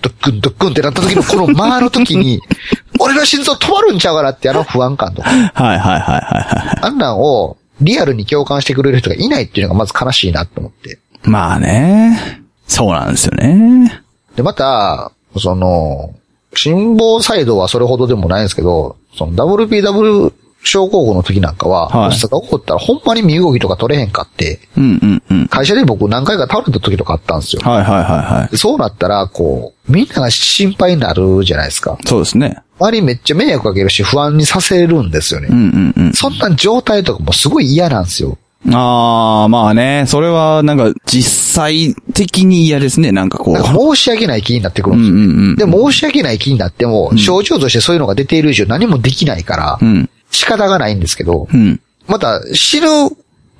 ドックン、ドックンってなった時のこの間の時に、俺の心臓止まるんちゃうかなってあの不安感とか、
はいはいはいはいはい。
あんなんをリアルに共感してくれる人がいないっていうのがまず悲しいなと思って。
まあね。そうなんですよね。
で、また、その、心房細動はそれほどでもないんですけど、その WPW 症候群の時なんかは、
はい
発作が起こったらほんまに身動きとか取れへんかって、
うんうんうん。
会社で僕何回か倒れた時とかあったんですよ。
はいはいはいはい。
でそうなったら、こう、みんなが心配になるじゃないですか。
そうですね。
周りにめっちゃ迷惑かけるし不安にさせるんですよね。
うんうんうん。
そんな状態とかもすごい嫌なんですよ。
ああ、まあね、それはなんか実際的に嫌ですね、なんかこう。
申し訳ない気になってくる
うん
ですよ。
んうんうん。
で、申し訳ない気になっても、症状としてそういうのが出ている以上何もできないから
う、ん。
仕方がないんですけど
う、ん。
また死ぬ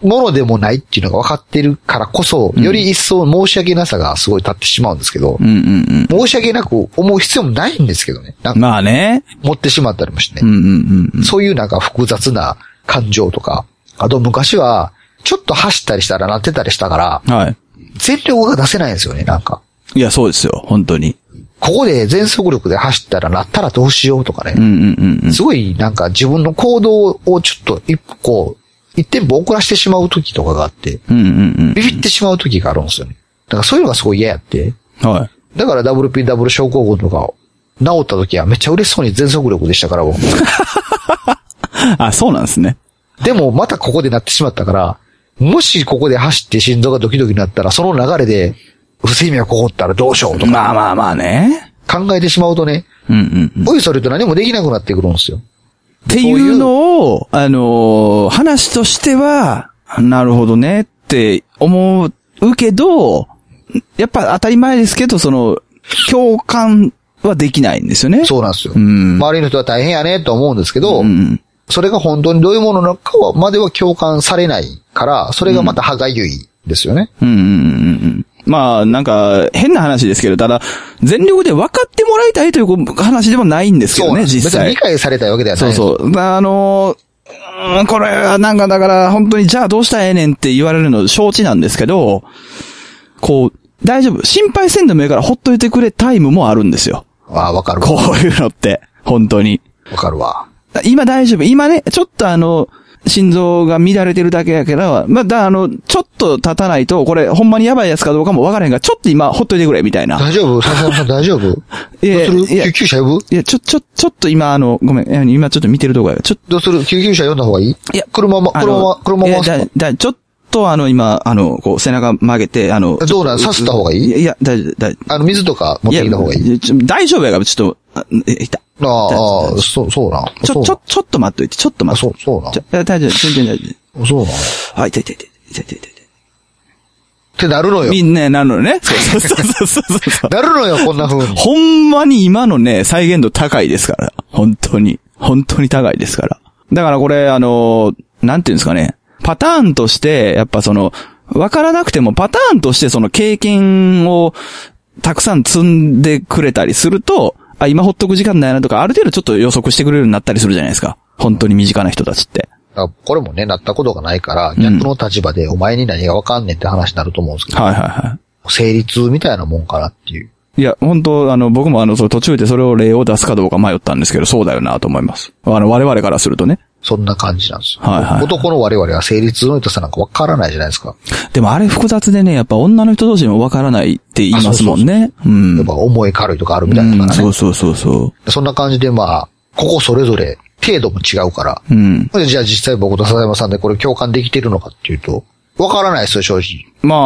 ものでもないっていうのが分かってるからこそ、より一層申し訳なさがすごい立ってしまうんですけど
う、んうん
申し訳なく思う必要もないんですけどね。
まあね。
持ってしまったりもしてね。
うんうんうん。
そういうなんか複雑な感情とか、あと昔は、ちょっと走ったりしたらなってたりしたから、
はい。
全力が出せないんですよね、なんか。
いや、そうですよ、本当に。
ここで全速力で走ったらなったらどうしようとかね。
うんうんうんうん。
すごいなんか自分の行動をちょっと一歩こう、一店舗遅らしてしまう時とかがあって、
うんうん
ビビってしまう時があるんですよね。だからそういうのがすごい嫌やって。
うん。はい。
だから WPW 症候群とか治った時はめっちゃ嬉しそうに全速力でしたから、僕
あ、そうなんですね。
でもまたここでなってしまったから、もしここで走って心臓がドキドキになったら、その流れで不整脈起こったらどうしようとか
まあまあまあね。
考えてしまうとね、
うんうんうん。
おいそれと何もできなくなってくるんですよ。
っていうのを、あのー話としては、なるほどねって思うけど、やっぱ当たり前ですけど、その、共感はできないんですよね。
そうなんですよ。
ん
周りの人は大変やねと思うんですけど、
うん。
それが本当にどういうものなのかはまでは共感されないから、それがまた歯がゆいですよね。
うんうんうんうん。まあ、なんか、変な話ですけど、ただ、全力で分かってもらいたいという話でもないんですけどね。実際
別に理。解されたいわけではない
そうそう。あのーうーんこれはなんかだから、本当にじゃあどうしたらええねんって言われるの承知なんですけど、こう、大丈夫。心配せんでもいいからほっといてくれタイムもあるんですよ。
ああ、わかるわ。
こういうのって。本当に。
わかるわ。
今大丈夫。今ね、ちょっとあの、心臓が乱れてるだけやけど、まあ、だ、あの、ちょっと経たないと、これ、ほんまにやばいやつかどうかもわからへんから、ちょっと今、ほっといてくれ、みたいな。
大丈夫？笹 山さん大丈夫？どう
いや
する？
いや
救急車呼ぶ？
いや、ちょ、ちょ、ちょっと今、あの、ごめん、今ちょっと見てるとこや。ちょっと、
どうする？救急車呼んだ方がいい？
いや
車も、
あの
車、車
いや
も
だだちょっとあの、今、あの、こう、背中曲げて、あの、
どうなん？刺した方がいい？
いや、いや、だ、だ、
あの、水とか持ってきた方がいい？
大丈夫やから、ちょっと、あえ、いた。
ああ、そう、そうなん？
ちょ、ち
そ
ょ、ちょっと待っといて、ちょっと。待っといて。
そう、そうな
大丈夫、全然大丈
そうなん？っ
夫。あ、痛い痛い痛い痛い痛い痛い痛い。
てなるのよ。
みんな、なるのね。そうそうそうそうそうそう。
なるのよ、こんな風に。
ほんまに今のね、再現度高いですから。本当に。本当に高いですから。だからこれ、あの、なんていうんですかね。パターンとして、やっぱその、わからなくてもパターンとしてその経験をたくさん積んでくれたりすると、あ、今ほっとく時間ないなとか、ある程度ちょっと予測してくれるようになったりするじゃないですか。本当に身近な人たちって。
これもね、なったことがないから、逆の立場でお前に何がわかんねんって話になると思うんですけど、
はいはいは
成立みたいなもんかなっていう。
い。いや、本当あの、僕もあの、その途中でそれを例を出すかどうか迷ったんですけど、そうだよなと思います。あの、我々からするとね。
そんな感じなんですよ。
はいはい
男の我々は成立の良さなんかわからないじゃないですか。
でもあれ複雑でね、やっぱ女の人同士でもわからないって言いますもんね。うん。
やっぱ重い軽いとかあるみたいなからね。
そうそうそうそ
そんな感じでまあ、ここそれぞれ程度も違うから。
う。うん。
じゃあ実際僕と笹山さんでこれ共感できてるのかっていうと、わからないですよ、正直。
まあ、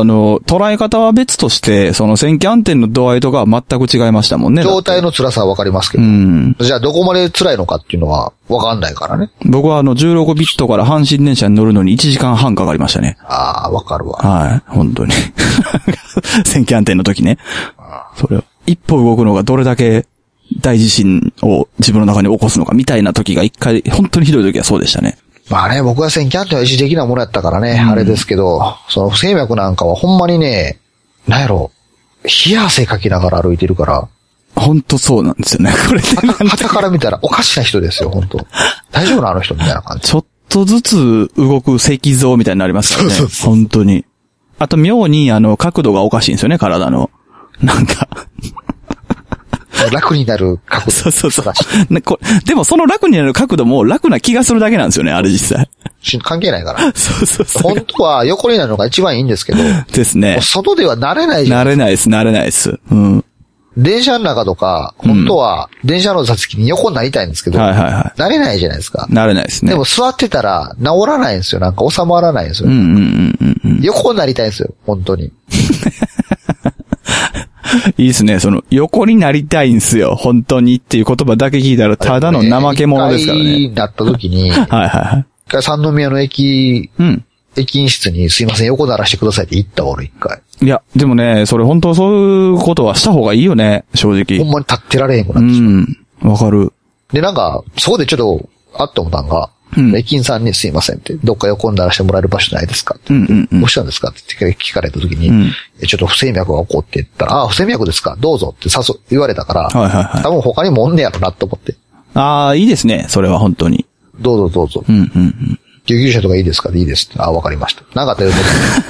あの、捉え方は別として、その線気暗転の度合いとかは全く違いましたもんね。
状態の辛さはわかりますけ
う
ど、
ん。
じゃあどこまで辛いのかっていうのはわかんないからね。
僕はあの、16ビットから阪神電車に乗るのに1時間半かかりましたね。
ああ、わかるわ。
はい。本当に。線気暗転の時ね。それを、一歩動くのがどれだけ大地震を自分の中に起こすのかみたいな時が一回、本当にひどい時はそうでしたね。
まあね、僕は選挙安定は一時的なものやったからね、あれですけど、その不整脈なんかはほんまにね、なんやろ、冷や汗かきながら歩いてるから、
本当そうなんですよね。これで
はから見たらおかしな人ですよ、本当大丈夫なあの人みたいな感じ。
ちょっとずつ動く石像みたいになりますからね。
そうそう
本当に。あと妙にあの角度がおかしいんですよね、体の。なんか。
楽になる角度。
そうそうそうこでもその楽になる角度も楽な気がするだけなんですよね、あれ実際。
し関係ないから。
そうそうそう。
本当は横になるのが一番いいんですけど、
ですね。
外ではなれないじゃん。
慣れないです、慣れないです。うん。
電車の中とか、本当は電車の座席に横になりたいんですけど、
はいはいは
なれないじゃないですか
い。。なれないですね。
でも座ってたら治らないんですよ。なんか収まらないんですよ。
うんうんうんうんうん。
横になりたいんですよ。本当に。
いいですね。その、横になりたいんすよ。本当にっていう言葉だけ聞いたら、ただの怠け者ですからね。
一回なった時に、一
はいはいはい。
回三宮の駅、
うん。
駅員室にすいません、横ならしてくださいって言ったわ俺一回。
いや、でもね、それ本当そういうことはした方がいいよね、正
ほ
直。
んまに立ってられへんく
う
なってしまう。
ん。わかる。
で、なんか、そこでちょっと、あって思ったんが、
うん
駅員さんにすいませんって、どっか横にならしてもらえる場所ないですかって。
うんうんうん
どうしたんですかって聞かれた時に、ちょっと不整脈が起こって言ったら、ああ、不整脈ですかどうぞって誘、言われたから、
はいはいはい
多分他にもおんねやろなと思って、
ああ、いいですね。それは本当に。
どうぞどうぞ。
うんうんうん。
救急車とかいいですか？でいいですって。ああ、わかりました。なかったよね。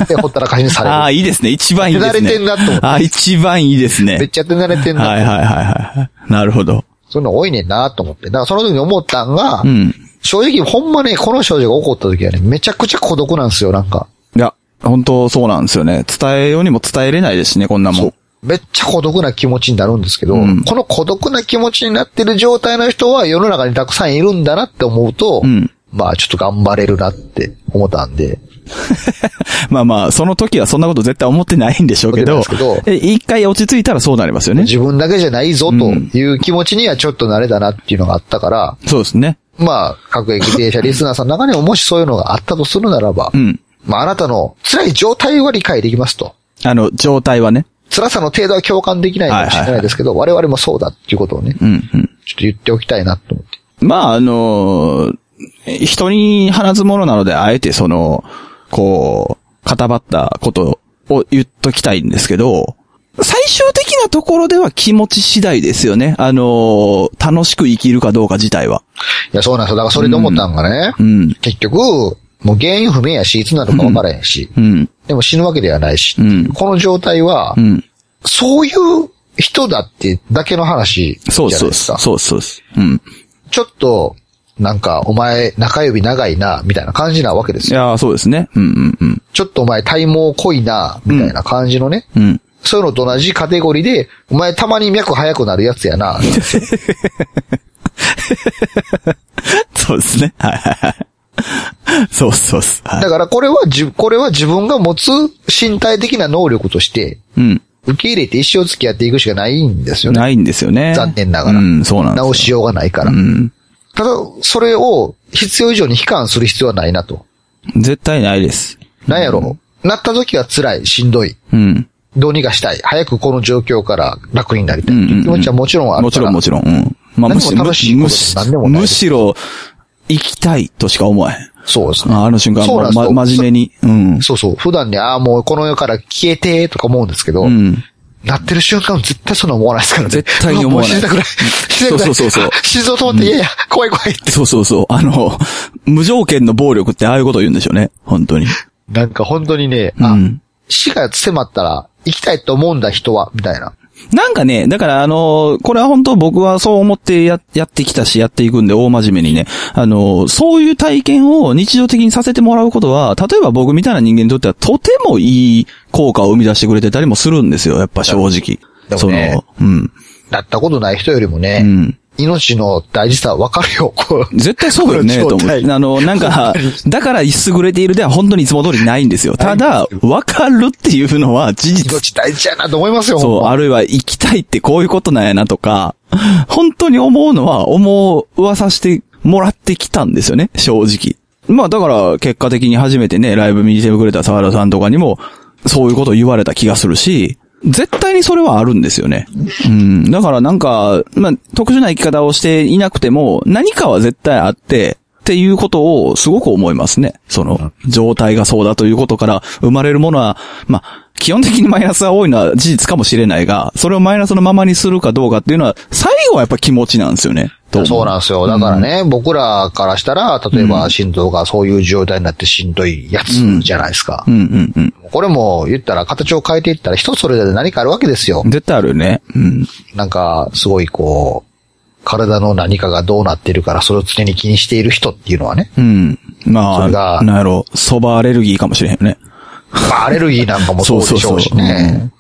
で、ほったらかしにされる。
ああ、いいですね。一番いいですね。
手慣れてんなと思って
ああ、一番いいですね。
めっちゃ手慣れてんな。
はいはいはいはい。なるほど。
そういうの多いねんなと思って。だからその時に思ったんが、
うん。
正直ほんまね、この症状が起こった時はね、めちゃくちゃ孤独なんですよ、なんか。
いや、本当そうなんですよね。伝えようにも伝えれないですしね、こんなもん。
めっちゃ孤独な気持ちになるんですけど、
うん
この孤独な気持ちになってる状態の人は世の中にたくさんいるんだなって思うと、
うん
まあちょっと頑張れるなって思ったんで、
まあまあ、その時はそんなこと絶対思ってないんでしょうけど、
思ってないです
え一回落ち着いたらそうなりますよね。
自分だけじゃないぞという気持ちにはちょっと慣れたなっていうのがあったから、
そうですね。
まあ各駅停車リスナーさんの中にももしそういうのがあったとするならば、
うん。
まああなたの辛い状態は理解できますと。
あの、状態はね。
辛さの程度は共感できないかもしれないですけど、我々もそうだっていうことをね、
うん、うん。
ちょっと言っておきたいなと思って。
まあ、あのー人に話すものなので、あえてその、こう、固まったことを言っときたいんですけど、最終的なところでは気持ち次第ですよね。あのー楽しく生きるかどうか自体は。
いや、そうなんですよ。だからそれで思ったんがね、
うん。
結局、もう原因不明やし、いつなのか分からへんし、
うん。
でも死ぬわけではないし、
うん
この状態は、
うん。
そういう人だってだけの話じゃ
そうそうです。
ないですか。
そうそうです。うん。
ちょっと、なんか、お前、中指長いな、みたいな感じなわけですよ。
いやーそうですね。うんうんうん。
ちょっとお前、体毛濃いな、みたいな感じのね、
うん。
そういうのと同じカテゴリーで、お前たまに脈速くなるやつやな。
そうですね。はいはいはい。そうそうっす。はい。
だからこれはじ、これは自分が持つ身体的な能力として、
うん。
受け入れて一生付き合っていくしかないんですよね。
ないんですよね。
残念ながら。
うん、そうなんですよ。
直しようがないから。
うん。
ただ、それを必要以上に悲観する必要はないなと。
絶対ないです。
なんやろなった時は辛い、しんどい。
うん。
どうにかしたい。早くこの状況から楽になりたい。
うんうんうん
気持ちはもちろんある。
もちろんもちろん。うん。ま
何も楽しいこと
むし
何でもない
むしろ、生きたいとしか思えへん。
そうですね。
ああの瞬間、
そうなんですよ
ま、真面目に。うん。
そうそう。普段ね、ああ、もうこの世から消えて、とか思うんですけど、
うん。
なってる瞬間絶対そんな思わないですからね。
絶対に思わない
死にたくない。死にたくない。
そうそうそうそう
あ心臓止まって、いやいや、怖い怖いって。
そうそうそう。あの、無条件の暴力ってああいうこと言うんでしょうね。本当に。
なんか本当にね、あ、
うん。
死が迫ったら、生きたいと思うんだ人は、みたいな。
なんかね、だからあの、これは本当僕はそう思ってや、やってきたし、やっていくんで、大真面目にね。あの、そういう体験を日常的にさせてもらうことは、例えば僕みたいな人間にとってはとてもいい効果を生み出してくれてたりもするんですよ、やっぱ正直。
ね
の、うん。
なったことない人よりもね、
うん。
命の大事さはわかるよ、こう。
絶対そうよね、と思う。あの、なんか、だから優れているでは本当にいつも通りないんですよ。ただ、わかるっていうのは事実。
命大事やなと思いますよ、
そう、あるいは生きたいってこういうことなんやなとか、本当に思うのは思わさせてもらってきたんですよね、正直。まあだから結果的に初めてね、ライブ見てくれた沢田さんとかにも、そういうことを言われた気がするし、絶対にそれはあるんですよね。うん。だからなんか、まあ、特殊な生き方をしていなくても、何かは絶対あって、っていうことをすごく思いますね。その、状態がそうだということから生まれるものは、まあ、基本的にマイナスが多いのは事実かもしれないが、それをマイナスのままにするかどうかっていうのは、最後はやっぱ気持ちなんですよね。
そうなんですよ。だからね、僕らからしたら、例えば心臓がそういう状態になってしんどいやつじゃないですか。
うんうんうん。
これも言ったら形を変えていったら人それぞれ何かあるわけですよ。
絶対あるよね。うん。
なんか、すごいこう、体の何かがどうなってるからそれを常に気にしている人っていうのはね。
うん。ま
それが
あ、なんやろ、蕎麦アレルギーかもしれへんよね。
まあ、アレルギーなんかもそうでしょうし
そうそうそう
ね。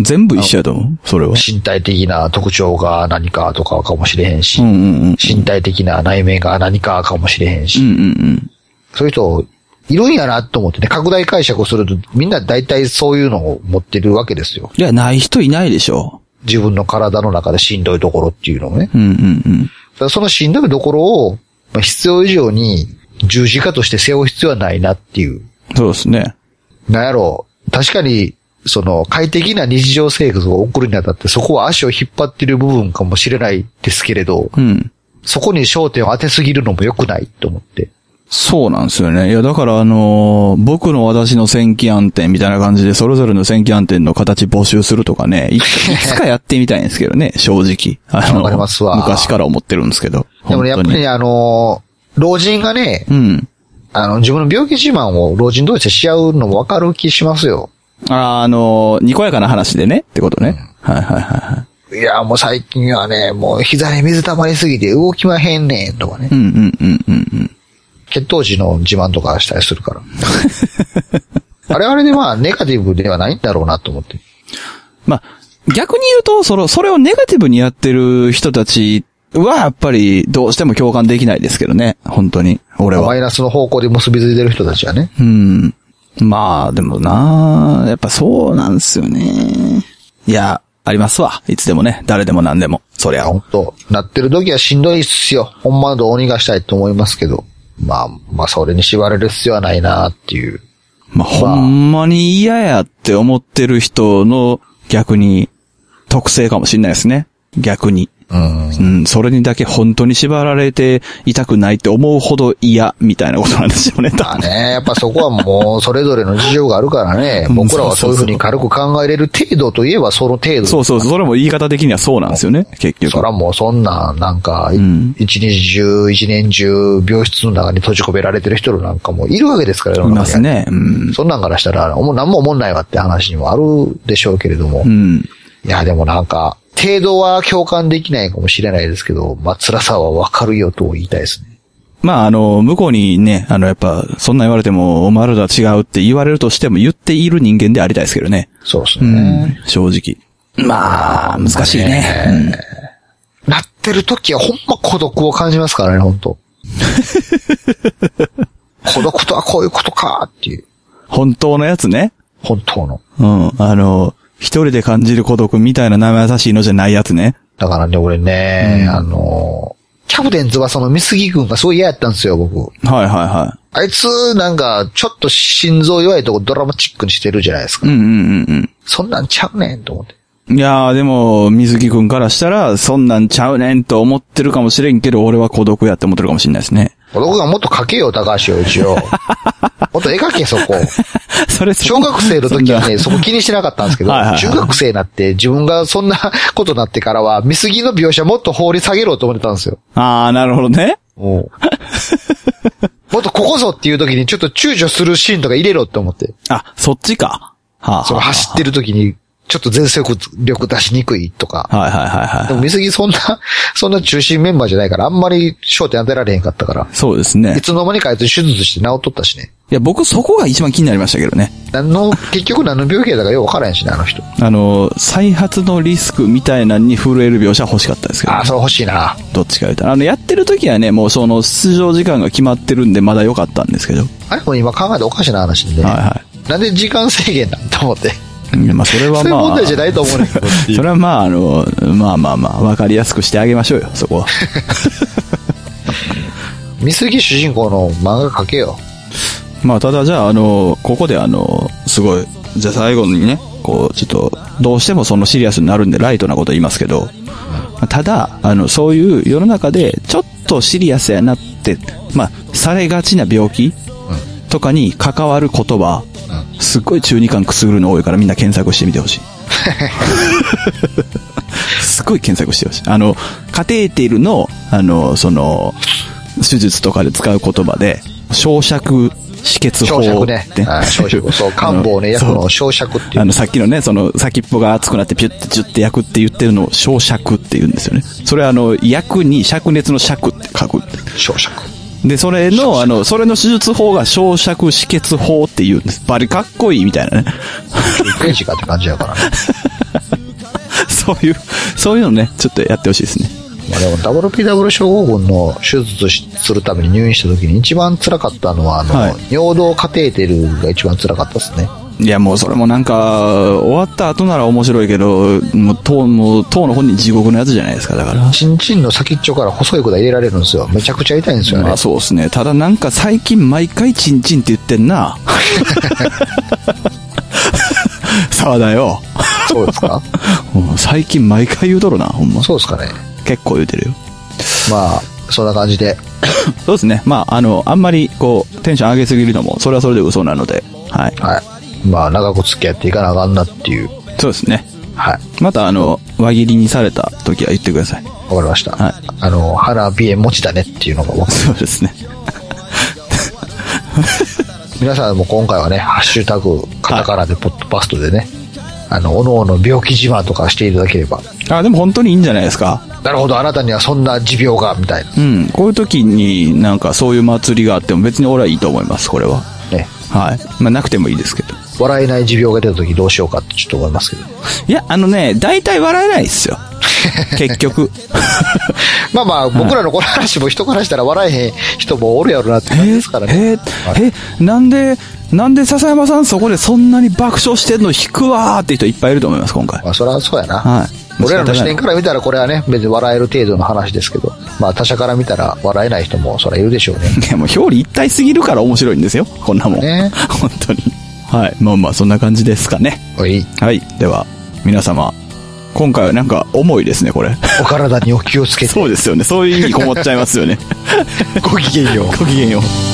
全部一緒やと思う、それは。
身体的な特徴が何かとかかもしれへんし、
うんうんうん。
身体的な内面が何かかもしれへんし、
うんうんうん。
そういう人、いるんやなと思ってね、拡大解釈をすると、みんな大体そういうのを持ってるわけですよ。
いや、ない人いないでしょ。
自分の体の中でしんどいところっていうのをね。
うんうんうん。
そのしんどいところを、まあ必要以上に十字架として背負う必要はないなっていう。
そうですね。
なんやろう。確かに、その快適な日常生活を送るにあたって、そこは足を引っ張っている部分かもしれないですけれど、
うん。
そこに焦点を当てすぎるのも良くないと思って。
そうなんですよね。いや、だからあのー僕の私の戦記暗転みたいな感じで、それぞれの戦記暗転の形募集するとかね、い いつかやってみたいんですけどね、正直。あ
わかりますわ
昔から思ってるんですけど。
でもね、やっぱりね、あのー老人がね、
うん。
あの、自分の病気自慢を老人同士でし合うのもわかる気しますよ。
あーあのーにこやかな話でね、ってことね。はいはいはいはい。
いや、もう最近はね、もう膝に水溜まりすぎて動きまへんねんとかね
う。んうんうんうんうん。
血糖値の自慢とかしたりするから。あれあれでまあ、ネガティブではないんだろうなと思って。
まあ、逆に言うと、その、それをネガティブにやってる人たちは、やっぱり、どうしても共感できないですけどね。本当に。俺は。
マイナスの方向で結びついてる人たちはね。
うん。まあ、でもなやっぱそうなんですよね。いや、ありますわ。いつでもね。誰でも何でも。そりゃ。
本当なってる時はしんどいっすよ。ほんまどうにかしたいと思いますけど。まあ、まあ、それに縛れる必要はないなっていう。
まあ、ほんまに嫌やって思ってる人の逆に特性かもしれないですね。逆に。
うん。
うん、それにだけ本当に縛られていたくないって思うほど嫌みたいなことなんですよね。
まあね、やっぱそこはもう、それぞれの事情があるからね。
うん
僕らはそういうふうに軽く考えれる程度といえばその程度。
そうそう、それも言い方的にはそうなんですよね、結局。
そらもうそんな、なんか、い
ん
一日中、一年中、病室の中に閉じ込められてる人なんかもいるわけですから、世
いますね。うん。
そんなんからしたら、もう何も思んないわって話にもあるでしょうけれども。
うん。
いや、でもなんか、程度は共感できないかもしれないですけど、まあ、辛さはわかるよと言いたいですね。
まあ、あの、向こうにね、あの、やっぱ、そんな言われても、お前らとは違うって言われるとしても、言っている人間でありたいですけどね。
そうです
う
ね。
ん。正直。まあ、難しいね。
なってる時はほんま孤独を感じますからね、本当 孤独とはこういうことかっていう、
本当のやつね。
本当の。
うん。あの、一人で感じる孤独みたいな生優しいのじゃないやつね。
だからね、俺ね、あの、キャプテン翼の美杉君がすごい嫌やったんですよ、僕。
はいはいは
あいつ、なんか、ちょっと心臓弱いとこドラマチックにしてるじゃないですか。
い。うんうんうん
そんなんちゃうねんと思って。
うん。いやーでも、水木くんからしたら、そんなんちゃうねんと思ってるかもしれんけど、俺は孤独やって思ってるかもしれないですね。
僕がもっと書けよ、高橋陽一を。もっと絵描け、そこ。
それ、
小学生の時はね、
そ
そこ気にしてなかったんですけど、
はいはいはい
中学生になって自分がそんなことになってからは、見過ぎの描写もっと放り下げろと思ってたんですよ。
あー、なるほどね。
もっとここぞっていう時にちょっと躊躇するシーンとか入れろって思って。
あ、そっちか。はあ、
その走ってる時に、ちょっと全速力出しにくいとか。
はいはいはいはい。
でも見過ぎそんな、そんな中心メンバーじゃないから、あんまり焦点当てられへんかったから。
そうですね
い。つの間にかあいつ手術して治っとったしね。
いや、僕そこが一番気になりましたけどね。
何の、結局何の病気やったかよくわからへんしね、あの人。
あの、再発のリスクみたいなのに震える描写欲しかったですけど、
ああ、それ欲しいな。
どっちか言うたら。あの、やってる時はね、もうその出場時間が決まってるんでまだ良かったんですけど。
あれ？も今考えたらおかしな話でね。
はいは
なんで時間制限なんと思って。
まあそれは
そういう
まあ。
問題じゃないと思うね
それはまあ、あの、まあまあまあ、わかりやすくしてあげましょうよ、そこは。
見過ぎ主人公の漫画描けよ。
まあ、ただじゃあ、あの、ここであの、すごい、じゃあ最後にね、こう、ちょっと、どうしてもそのシリアスになるんでライトなこと言いますけど、ただ、あの、そういう世の中で、ちょっとシリアスやなって、まあ、されがちな病気とかに関わる言葉、すっごい中二感くすぐるの多いからみんな検索してみてほしい。すっごい検索してほしい。あの、カテーテルの、あの、その、手術とかで使う言葉で、焼灼止血法
焼
って。
焼灼。そう、漢方ね、焼くのを焼灼っていう。
あの、さっきのね、その、先っぽが熱くなってピュッてジュッて焼くって言ってるのを焼灼って言うんですよね。それはあの、焼くに灼熱の灼って書く。
焼灼。
で、それの、あの、それの手術法が焼灼止血法って言うんです。バリかっこいいみたいなね。
ページかって感じやからね。
そういう、そういうのね、ちょっとやってほしいですね。
まあでも WPW 症候群の手術しするために入院した時に一番辛かったのは、あの、
はい
尿道カテーテルが一番辛かったですね。
いや、もうそれもなんか、終わった後なら面白いけど、もう、当、もう、当の本人地獄のやつじゃないですか、だから。
チンチンの先っちょから細い管入れられるんですよ。めちゃくちゃ痛いんですよね。
まあそうですね。ただなんか最近毎回チンチンって言ってんな。沢田よ。
そうですか？
最近毎回言うとるな、ほんま。
そうですかね。
結構言うてるよ。
まあ、そんな感じで。
そうですね。まあ、あの、あんまり、こう、テンション上げすぎるのも、それはそれで嘘なので、はい。
はい。まあ、長く付き合っていかなあかんなっていう。
そうですね。
はい。
また、あの、輪切りにされた時は言ってください。
わかりました。
はい
あの、花鼻炎持ちだねっていうのが分かる。
そうですね。
皆さんも今回はね、ハッシュタグ、カタカナでポッドパストでね、あの、おのおの病気自慢とかしていただければ。
あ、でも本当にいいんじゃないですか。
なるほど、あなたにはそんな持病が、みたいな。
うん。こういう時になんかそういう祭りがあっても別に俺はいいと思います、これは。
ね。
はい。まあ、なくてもいいですけど。
笑えない持病が出た時どうしようかってちょっと思いますけど。
いや、あのね、大体笑えないですよ。結局。
まあまあ、僕らのこの話も人からしたら笑えへん人もおるやろなって感じですからね。
えー、え、なんで、なんで笹山さんそこでそんなに爆笑してんの引くわーって人いっぱいいると思います、今回。
まあ、それはそうやな。
はい
俺らの視点から見たらこれはね、別に笑える程度の話ですけど、まあ他者から見たら笑えない人もそりゃいるでしょうね。
いや、もう表裏一体すぎるから面白いんですよ。こんなもん。
ね
本当に。はい。まあまあ、そんな感じですかね。
おい、
はい。では、皆様、今回はなんか重いですね、これ。
お体にお気をつけて。
そうですよね。そういう意味こもっちゃいますよね。
ごきげんよう。
ごきげんよう。